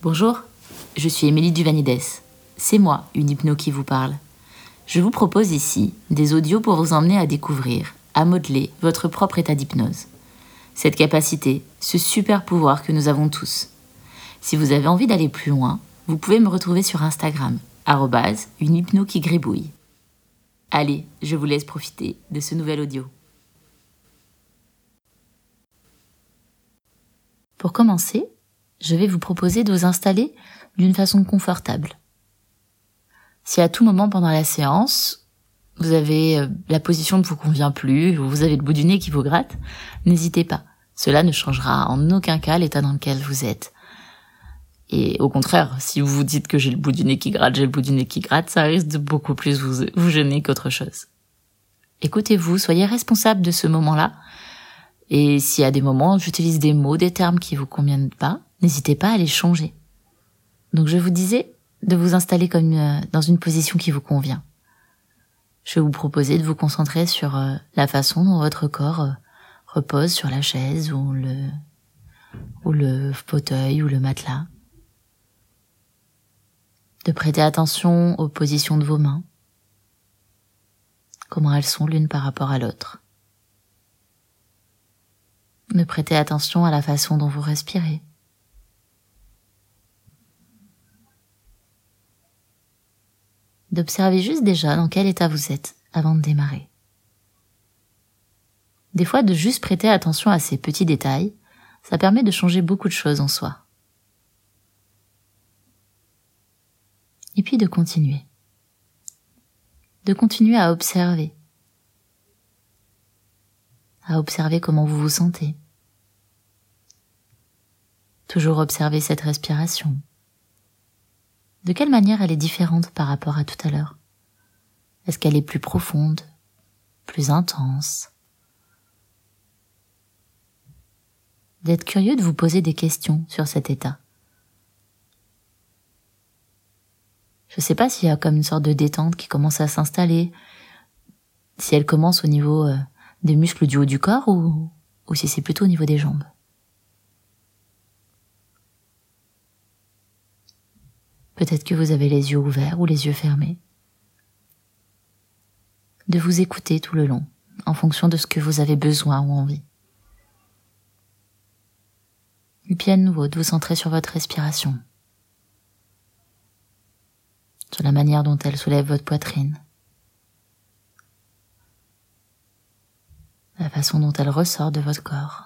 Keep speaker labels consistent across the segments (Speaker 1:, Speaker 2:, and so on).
Speaker 1: Bonjour, je suis Émilie Duvanides. C'est moi, une hypno qui vous parle. Je vous propose ici des audios pour vous emmener à découvrir, à modeler votre propre état d'hypnose. Cette capacité, ce super pouvoir que nous avons tous. Si vous avez envie d'aller plus loin, vous pouvez me retrouver sur Instagram, une hypno qui gribouille. Allez, je vous laisse profiter de ce nouvel audio. Pour commencer, je vais vous proposer de vous installer d'une façon confortable. Si à tout moment pendant la séance, vous avez euh, la position ne vous convient plus, ou vous avez le bout du nez qui vous gratte, n'hésitez pas. Cela ne changera en aucun cas l'état dans lequel vous êtes. Et au contraire, si vous vous dites que j'ai le bout du nez qui gratte, j'ai le bout du nez qui gratte, ça risque de beaucoup plus vous, vous gêner qu'autre chose. Écoutez-vous, soyez responsable de ce moment-là. Et si à des moments j'utilise des mots, des termes qui vous conviennent pas, n'hésitez pas à les changer. Donc je vous disais de vous installer comme euh, dans une position qui vous convient. Je vais vous proposer de vous concentrer sur euh, la façon dont votre corps euh, repose sur la chaise ou le ou le fauteuil ou le matelas. De prêter attention aux positions de vos mains, comment elles sont l'une par rapport à l'autre. De prêter attention à la façon dont vous respirez. D'observer juste déjà dans quel état vous êtes avant de démarrer. Des fois, de juste prêter attention à ces petits détails, ça permet de changer beaucoup de choses en soi. Et puis de continuer. De continuer à observer. À observer comment vous vous sentez. Toujours observer cette respiration. De quelle manière elle est différente par rapport à tout à l'heure? Est-ce qu'elle est plus profonde, plus intense? D'être curieux de vous poser des questions sur cet état? Je ne sais pas s'il y a comme une sorte de détente qui commence à s'installer, si elle commence au niveau euh, des muscles du haut du corps ou, ou si c'est plutôt au niveau des jambes. Peut-être que vous avez les yeux ouverts ou les yeux fermés. De vous écouter tout le long, en fonction de ce que vous avez besoin ou envie. Et puis à nouveau, de vous centrer sur votre respiration, sur la manière dont elle soulève votre poitrine, la façon dont elle ressort de votre corps,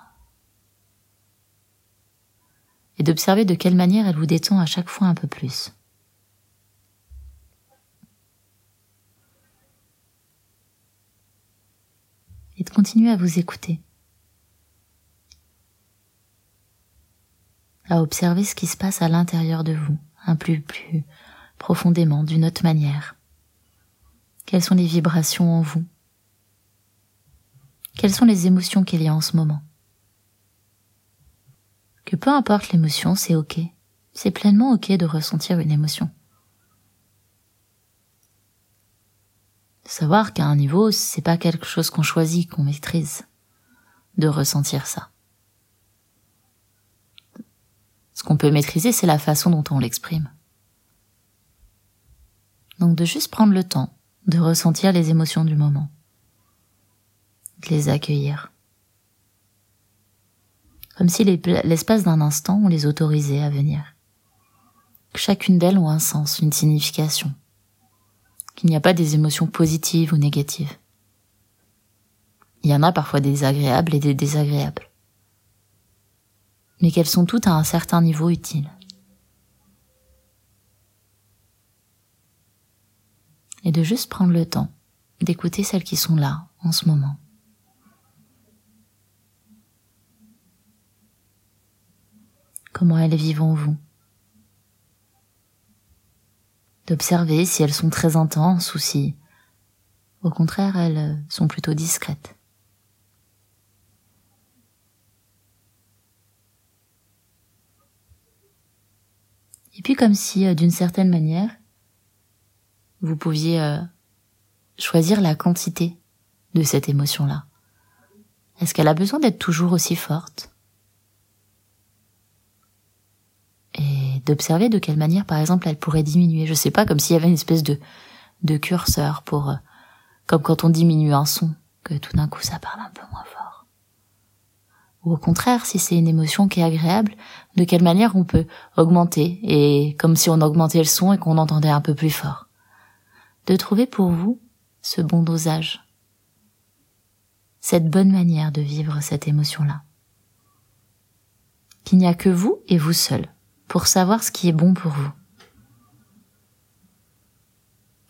Speaker 1: et d'observer de quelle manière elle vous détend à chaque fois un peu plus. Et de continuer à vous écouter, à observer ce qui se passe à l'intérieur de vous, un peu plus profondément, d'une autre manière. Quelles sont les vibrations en vous? Quelles sont les émotions qu'il y a en ce moment? Que peu importe l'émotion, c'est ok. C'est pleinement ok de ressentir une émotion. Savoir qu'à un niveau, c'est pas quelque chose qu'on choisit, qu'on maîtrise, de ressentir ça. Ce qu'on peut maîtriser, c'est la façon dont on l'exprime. Donc de juste prendre le temps de ressentir les émotions du moment, de les accueillir. Comme si l'espace d'un instant, on les autorisait à venir. chacune d'elles ont un sens, une signification qu'il n'y a pas des émotions positives ou négatives. Il y en a parfois des agréables et des désagréables. Mais qu'elles sont toutes à un certain niveau utile. Et de juste prendre le temps d'écouter celles qui sont là en ce moment. Comment elles vivent en vous d'observer si elles sont très intenses ou si, au contraire, elles sont plutôt discrètes. Et puis comme si, euh, d'une certaine manière, vous pouviez euh, choisir la quantité de cette émotion-là. Est-ce qu'elle a besoin d'être toujours aussi forte? D'observer de quelle manière, par exemple, elle pourrait diminuer. Je sais pas, comme s'il y avait une espèce de, de curseur pour, euh, comme quand on diminue un son, que tout d'un coup ça parle un peu moins fort. Ou au contraire, si c'est une émotion qui est agréable, de quelle manière on peut augmenter, et comme si on augmentait le son et qu'on entendait un peu plus fort. De trouver pour vous ce bon dosage, cette bonne manière de vivre cette émotion-là. Qu'il n'y a que vous et vous seul pour savoir ce qui est bon pour vous.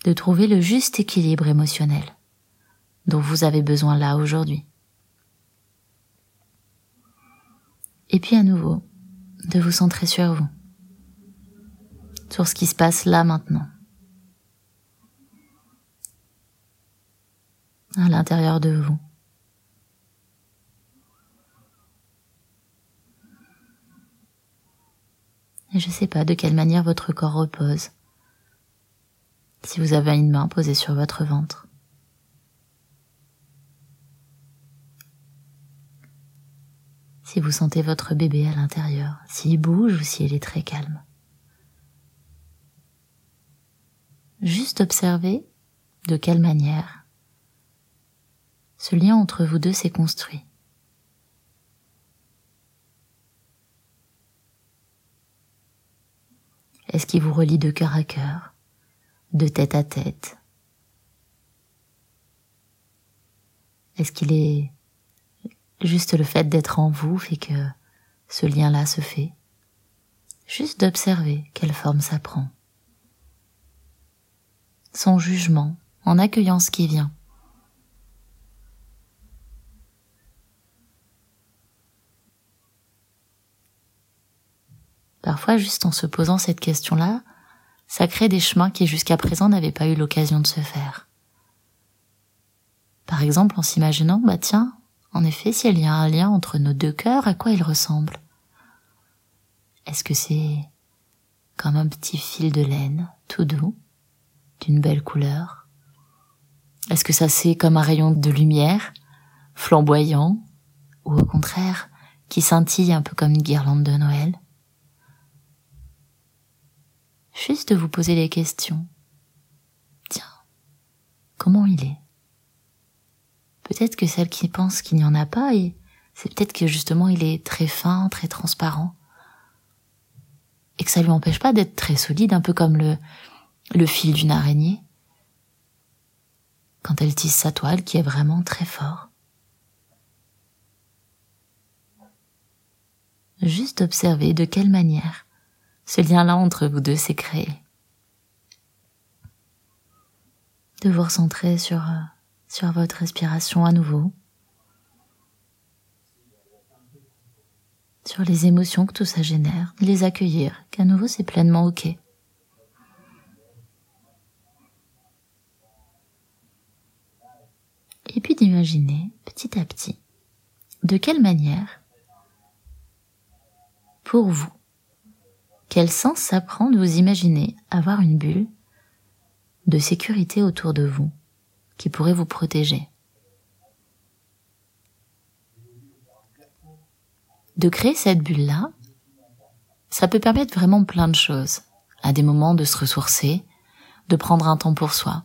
Speaker 1: De trouver le juste équilibre émotionnel dont vous avez besoin là aujourd'hui. Et puis à nouveau, de vous centrer sur vous, sur ce qui se passe là maintenant, à l'intérieur de vous. Et je ne sais pas de quelle manière votre corps repose. Si vous avez une main posée sur votre ventre. Si vous sentez votre bébé à l'intérieur, s'il bouge ou s'il est très calme. Juste observez de quelle manière ce lien entre vous deux s'est construit. Est-ce qu'il vous relie de cœur à cœur, de tête à tête Est-ce qu'il est juste le fait d'être en vous fait que ce lien-là se fait? Juste d'observer quelle forme ça prend. Sans jugement, en accueillant ce qui vient. Parfois, juste en se posant cette question-là, ça crée des chemins qui jusqu'à présent n'avaient pas eu l'occasion de se faire. Par exemple, en s'imaginant, bah tiens, en effet, s'il y a un lien entre nos deux cœurs, à quoi il ressemble Est-ce que c'est comme un petit fil de laine, tout doux, d'une belle couleur? Est-ce que ça c'est comme un rayon de lumière, flamboyant, ou au contraire, qui scintille un peu comme une guirlande de Noël? Juste de vous poser des questions. Tiens, comment il est? Peut-être que celle qui pense qu'il n'y en a pas, et c'est peut-être que justement il est très fin, très transparent. Et que ça lui empêche pas d'être très solide, un peu comme le, le fil d'une araignée. Quand elle tisse sa toile qui est vraiment très fort. Juste observer de quelle manière ce lien-là entre vous deux s'est créé. De vous recentrer sur, euh, sur votre respiration à nouveau. Sur les émotions que tout ça génère, les accueillir, qu'à nouveau c'est pleinement ok. Et puis d'imaginer petit à petit de quelle manière, pour vous, quel sens ça prend de vous imaginer avoir une bulle de sécurité autour de vous qui pourrait vous protéger? De créer cette bulle-là, ça peut permettre vraiment plein de choses. À des moments de se ressourcer, de prendre un temps pour soi.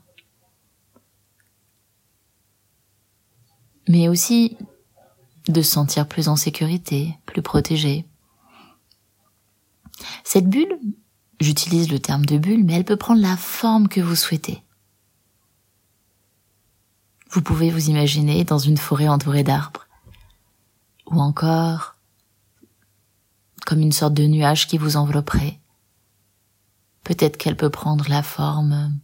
Speaker 1: Mais aussi de se sentir plus en sécurité, plus protégé, cette bulle, j'utilise le terme de bulle, mais elle peut prendre la forme que vous souhaitez. Vous pouvez vous imaginer dans une forêt entourée d'arbres, ou encore comme une sorte de nuage qui vous envelopperait. Peut-être qu'elle peut prendre la forme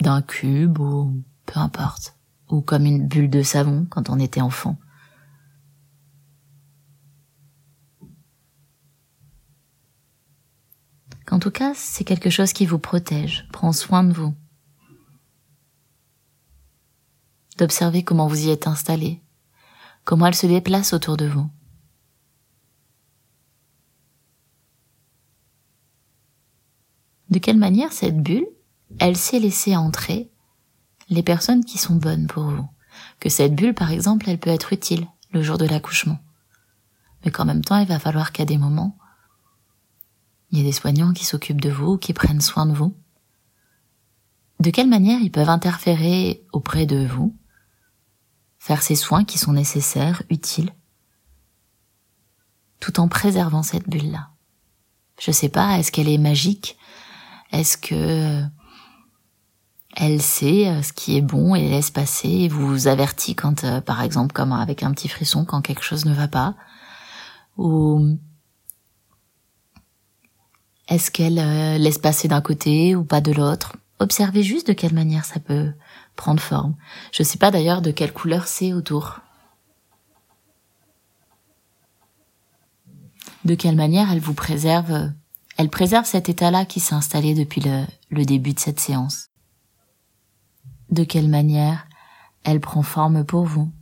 Speaker 1: d'un cube ou peu importe, ou comme une bulle de savon quand on était enfant. Qu'en tout cas, c'est quelque chose qui vous protège, prend soin de vous. D'observer comment vous y êtes installé, comment elle se déplace autour de vous. De quelle manière cette bulle, elle sait laisser entrer les personnes qui sont bonnes pour vous? Que cette bulle, par exemple, elle peut être utile le jour de l'accouchement. mais qu'en même temps, il va falloir qu'à des moments, des soignants qui s'occupent de vous, qui prennent soin de vous. De quelle manière ils peuvent interférer auprès de vous, faire ces soins qui sont nécessaires, utiles, tout en préservant cette bulle-là? Je sais pas, est-ce qu'elle est magique? Est-ce que elle sait euh, ce qui est bon et laisse passer et vous avertit quand, euh, par exemple, comme avec un petit frisson, quand quelque chose ne va pas? Ou est-ce qu'elle euh, laisse passer d'un côté ou pas de l'autre? Observez juste de quelle manière ça peut prendre forme. Je sais pas d'ailleurs de quelle couleur c'est autour. De quelle manière elle vous préserve Elle préserve cet état-là qui s'est installé depuis le, le début de cette séance? De quelle manière elle prend forme pour vous,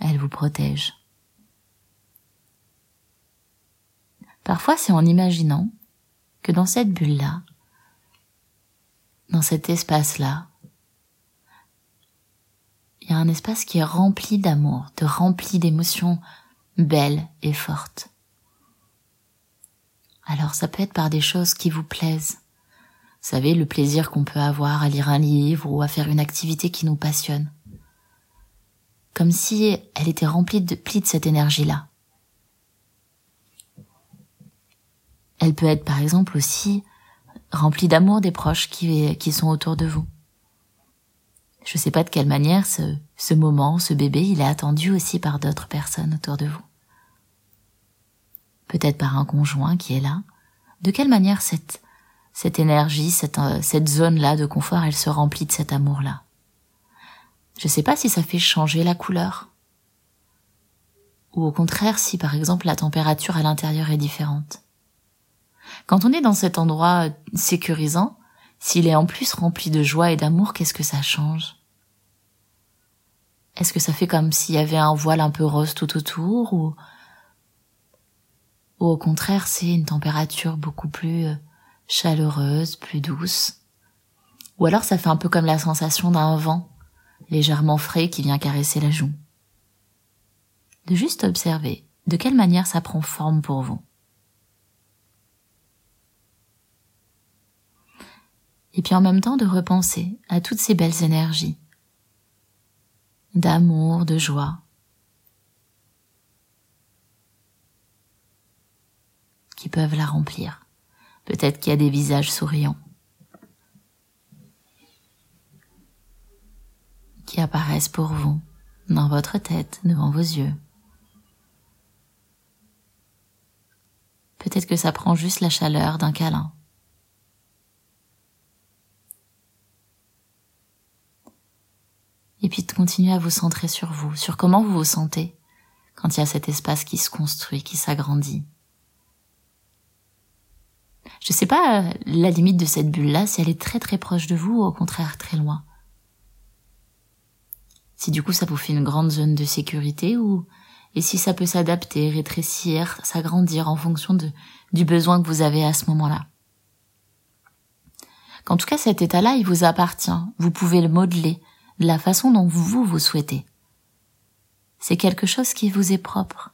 Speaker 1: elle vous protège? Parfois c'est en imaginant que dans cette bulle-là, dans cet espace-là, il y a un espace qui est rempli d'amour, de rempli d'émotions belles et fortes. Alors ça peut être par des choses qui vous plaisent, vous savez, le plaisir qu'on peut avoir à lire un livre ou à faire une activité qui nous passionne. Comme si elle était remplie de plis de cette énergie-là. Elle peut être par exemple aussi remplie d'amour des proches qui, sont autour de vous. Je sais pas de quelle manière ce, moment, ce bébé, il est attendu aussi par d'autres personnes autour de vous. Peut-être par un conjoint qui est là. De quelle manière cette énergie, cette, euh, cette zone-là de confort, elle se remplit de cet amour-là? Je sais pas si ça fait changer la couleur. Ou au contraire, si par exemple la température à l'intérieur est différente. Quand on est dans cet endroit sécurisant, s'il est en plus rempli de joie et d'amour, qu'est-ce que ça change? Est-ce que ça fait comme s'il y avait un voile un peu rose tout autour ou, ou au contraire c'est une température beaucoup plus euh, chaleureuse, plus douce? Ou alors ça fait un peu comme la sensation d'un vent légèrement frais qui vient caresser la joue? De juste observer de quelle manière ça prend forme pour vous. Et puis en même temps de repenser à toutes ces belles énergies d'amour, de joie, qui peuvent la remplir. Peut-être qu'il y a des visages souriants qui apparaissent pour vous, dans votre tête, devant vos yeux. Peut-être que ça prend juste la chaleur d'un câlin. Puis de continuer à vous centrer sur vous, sur comment vous vous sentez quand il y a cet espace qui se construit, qui s'agrandit. Je sais pas euh, la limite de cette bulle-là, si elle est très très proche de vous ou au contraire très loin. Si du coup ça vous fait une grande zone de sécurité ou et si ça peut s'adapter, rétrécir, s'agrandir en fonction du besoin que vous avez à ce moment-là. Qu'en tout cas cet état-là, il vous appartient. Vous pouvez le modeler de la façon dont vous vous souhaitez. C'est quelque chose qui vous est propre.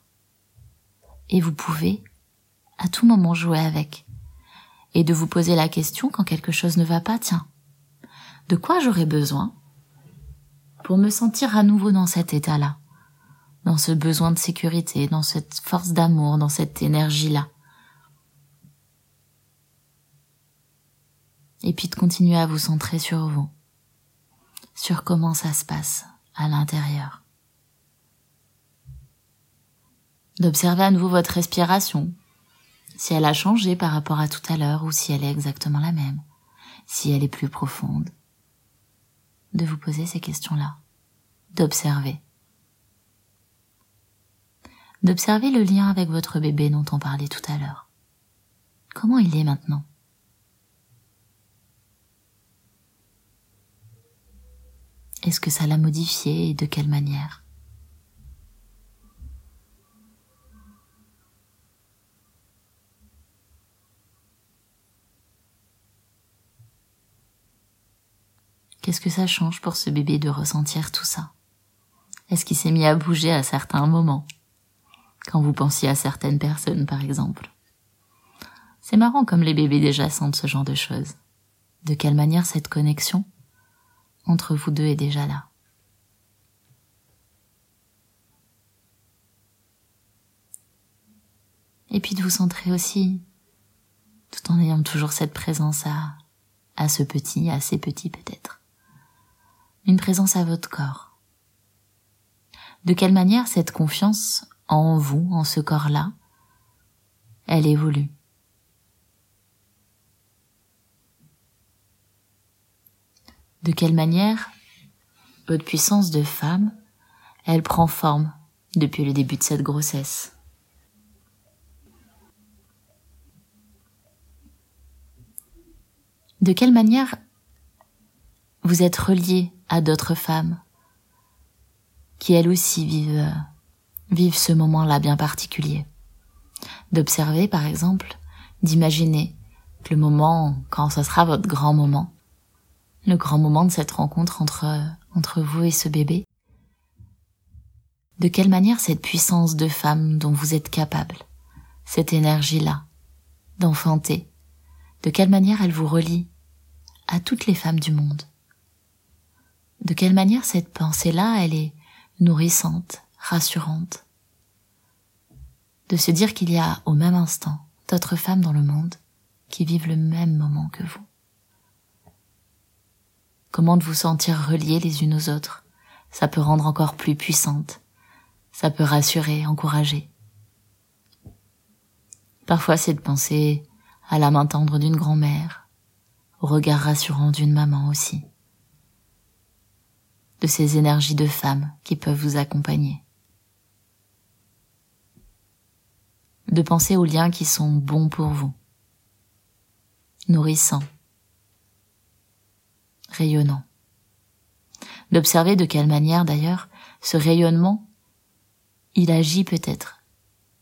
Speaker 1: Et vous pouvez à tout moment jouer avec et de vous poser la question quand quelque chose ne va pas, tiens, de quoi j'aurais besoin pour me sentir à nouveau dans cet état-là, dans ce besoin de sécurité, dans cette force d'amour, dans cette énergie-là. Et puis de continuer à vous centrer sur vous, sur comment ça se passe à l'intérieur. D'observer à nouveau votre respiration, si elle a changé par rapport à tout à l'heure ou si elle est exactement la même, si elle est plus profonde. De vous poser ces questions-là, d'observer. D'observer le lien avec votre bébé dont on parlait tout à l'heure. Comment il est maintenant? Est-ce que ça l'a modifié et de quelle manière? Qu'est-ce que ça change pour ce bébé de ressentir tout ça? Est-ce qu'il s'est mis à bouger à certains moments? Quand vous pensiez à certaines personnes, par exemple. C'est marrant comme les bébés déjà sentent ce genre de choses. De quelle manière cette connexion? Entre vous deux est déjà là. Et puis de vous centrer aussi, tout en ayant toujours cette présence à, à ce petit, à ces petits peut-être. Une présence à votre corps. De quelle manière cette confiance en vous, en ce corps-là, elle évolue? De quelle manière? Votre puissance de femme, elle prend forme depuis le début de cette grossesse. De quelle manière vous êtes relié à d'autres femmes qui elles aussi vivent, vivent ce moment-là bien particulier? D'observer par exemple, d'imaginer le moment quand ce sera votre grand moment, le grand moment de cette rencontre entre, entre vous et ce bébé, de quelle manière cette puissance de femme dont vous êtes capable, cette énergie-là, d'enfanter, de quelle manière elle vous relie à toutes les femmes du monde? De quelle manière cette pensée-là, elle est nourrissante, rassurante? De se dire qu'il y a au même instant d'autres femmes dans le monde qui vivent le même moment que vous. Comment de vous sentir reliées les unes aux autres, ça peut rendre encore plus puissante, ça peut rassurer, encourager. Parfois c'est de penser à la main tendre d'une grand-mère, au regard rassurant d'une maman aussi, de ces énergies de femmes qui peuvent vous accompagner. De penser aux liens qui sont bons pour vous, nourrissants, rayonnants. D'observer de quelle manière d'ailleurs ce rayonnement, il agit peut-être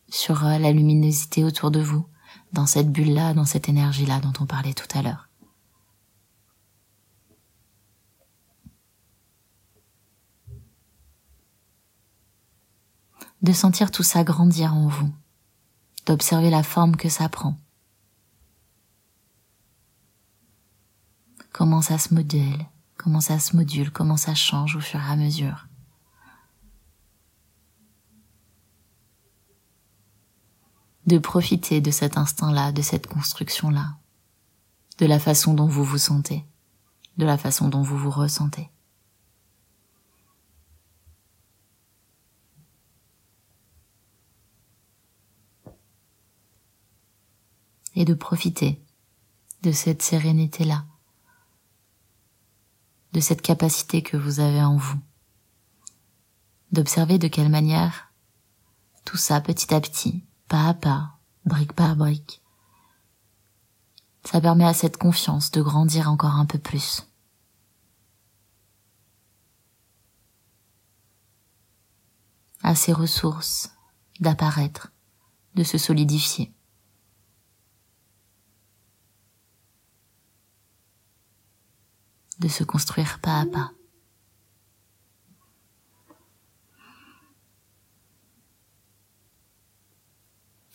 Speaker 1: sur la luminosité autour de vous, dans cette bulle-là, dans cette énergie-là dont on parlait tout à l'heure. de sentir tout ça grandir en vous, d'observer la forme que ça prend. Comment ça se modèle, comment ça se module, comment ça change au fur et à mesure? De profiter de cet instant-là, de cette construction-là, de la façon dont vous vous sentez, de la façon dont vous vous ressentez. et de profiter de cette sérénité-là, de cette capacité que vous avez en vous, d'observer de quelle manière tout ça petit à petit, pas à pas, brique par brique, ça permet à cette confiance de grandir encore un peu plus. à ses ressources d'apparaître, de se solidifier. De se construire pas à pas.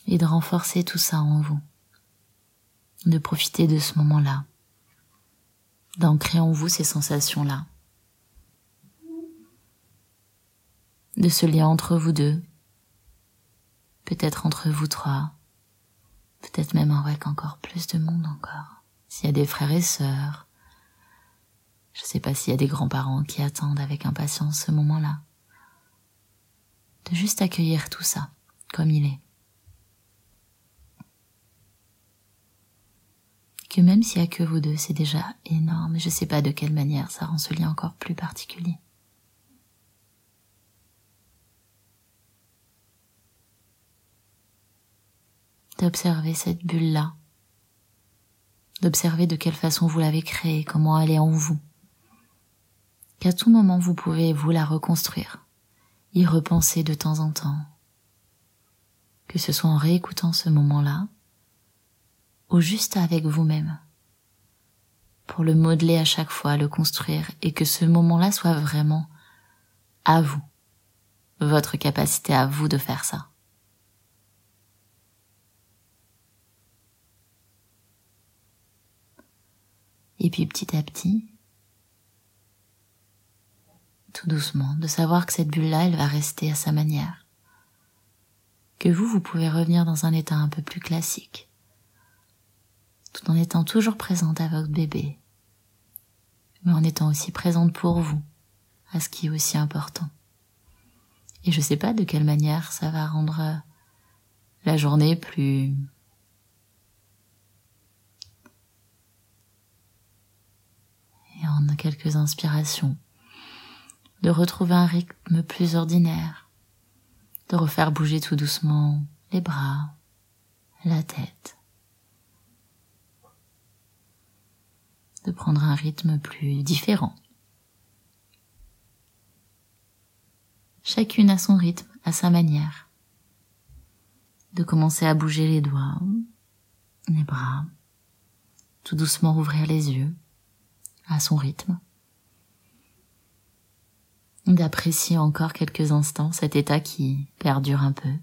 Speaker 1: Et de renforcer tout ça en vous. De profiter de ce moment-là. D'ancrer en vous ces sensations-là. De ce lien entre vous deux. Peut-être entre vous trois. Peut-être même avec encore plus de monde encore. S'il y a des frères et sœurs, je ne sais pas s'il y a des grands-parents qui attendent avec impatience ce moment-là. De juste accueillir tout ça comme il est. Que même s'il n'y a que vous deux, c'est déjà énorme. Je ne sais pas de quelle manière ça rend ce lien encore plus particulier. D'observer cette bulle-là. D'observer de quelle façon vous l'avez créée, comment elle est en vous qu'à tout moment vous pouvez vous la reconstruire, y repenser de temps en temps, que ce soit en réécoutant ce moment-là, ou juste avec vous-même, pour le modeler à chaque fois, le construire, et que ce moment-là soit vraiment à vous, votre capacité à vous de faire ça. Et puis petit à petit, tout doucement, de savoir que cette bulle-là, elle va rester à sa manière. Que vous, vous pouvez revenir dans un état un peu plus classique, tout en étant toujours présente à votre bébé, mais en étant aussi présente pour vous, à ce qui est aussi important. Et je sais pas de quelle manière ça va rendre la journée plus et en quelques inspirations de retrouver un rythme plus ordinaire, de refaire bouger tout doucement les bras, la tête, de prendre un rythme plus différent. Chacune à son rythme, à sa manière. De commencer à bouger les doigts, les bras, tout doucement ouvrir les yeux, à son rythme d'apprécier encore quelques instants cet état qui perdure un peu.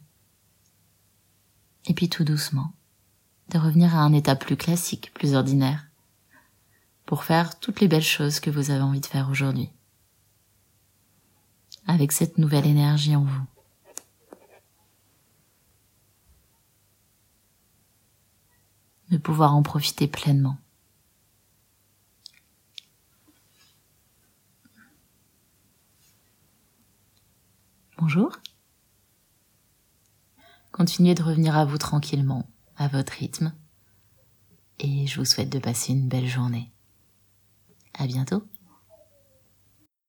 Speaker 1: Et puis tout doucement, de revenir à un état plus classique, plus ordinaire, pour faire toutes les belles choses que vous avez envie de faire aujourd'hui. Avec cette nouvelle énergie en vous. De pouvoir en profiter pleinement. Bonjour. Continuez de revenir à vous tranquillement, à votre rythme, et je vous souhaite de passer une belle journée. À bientôt.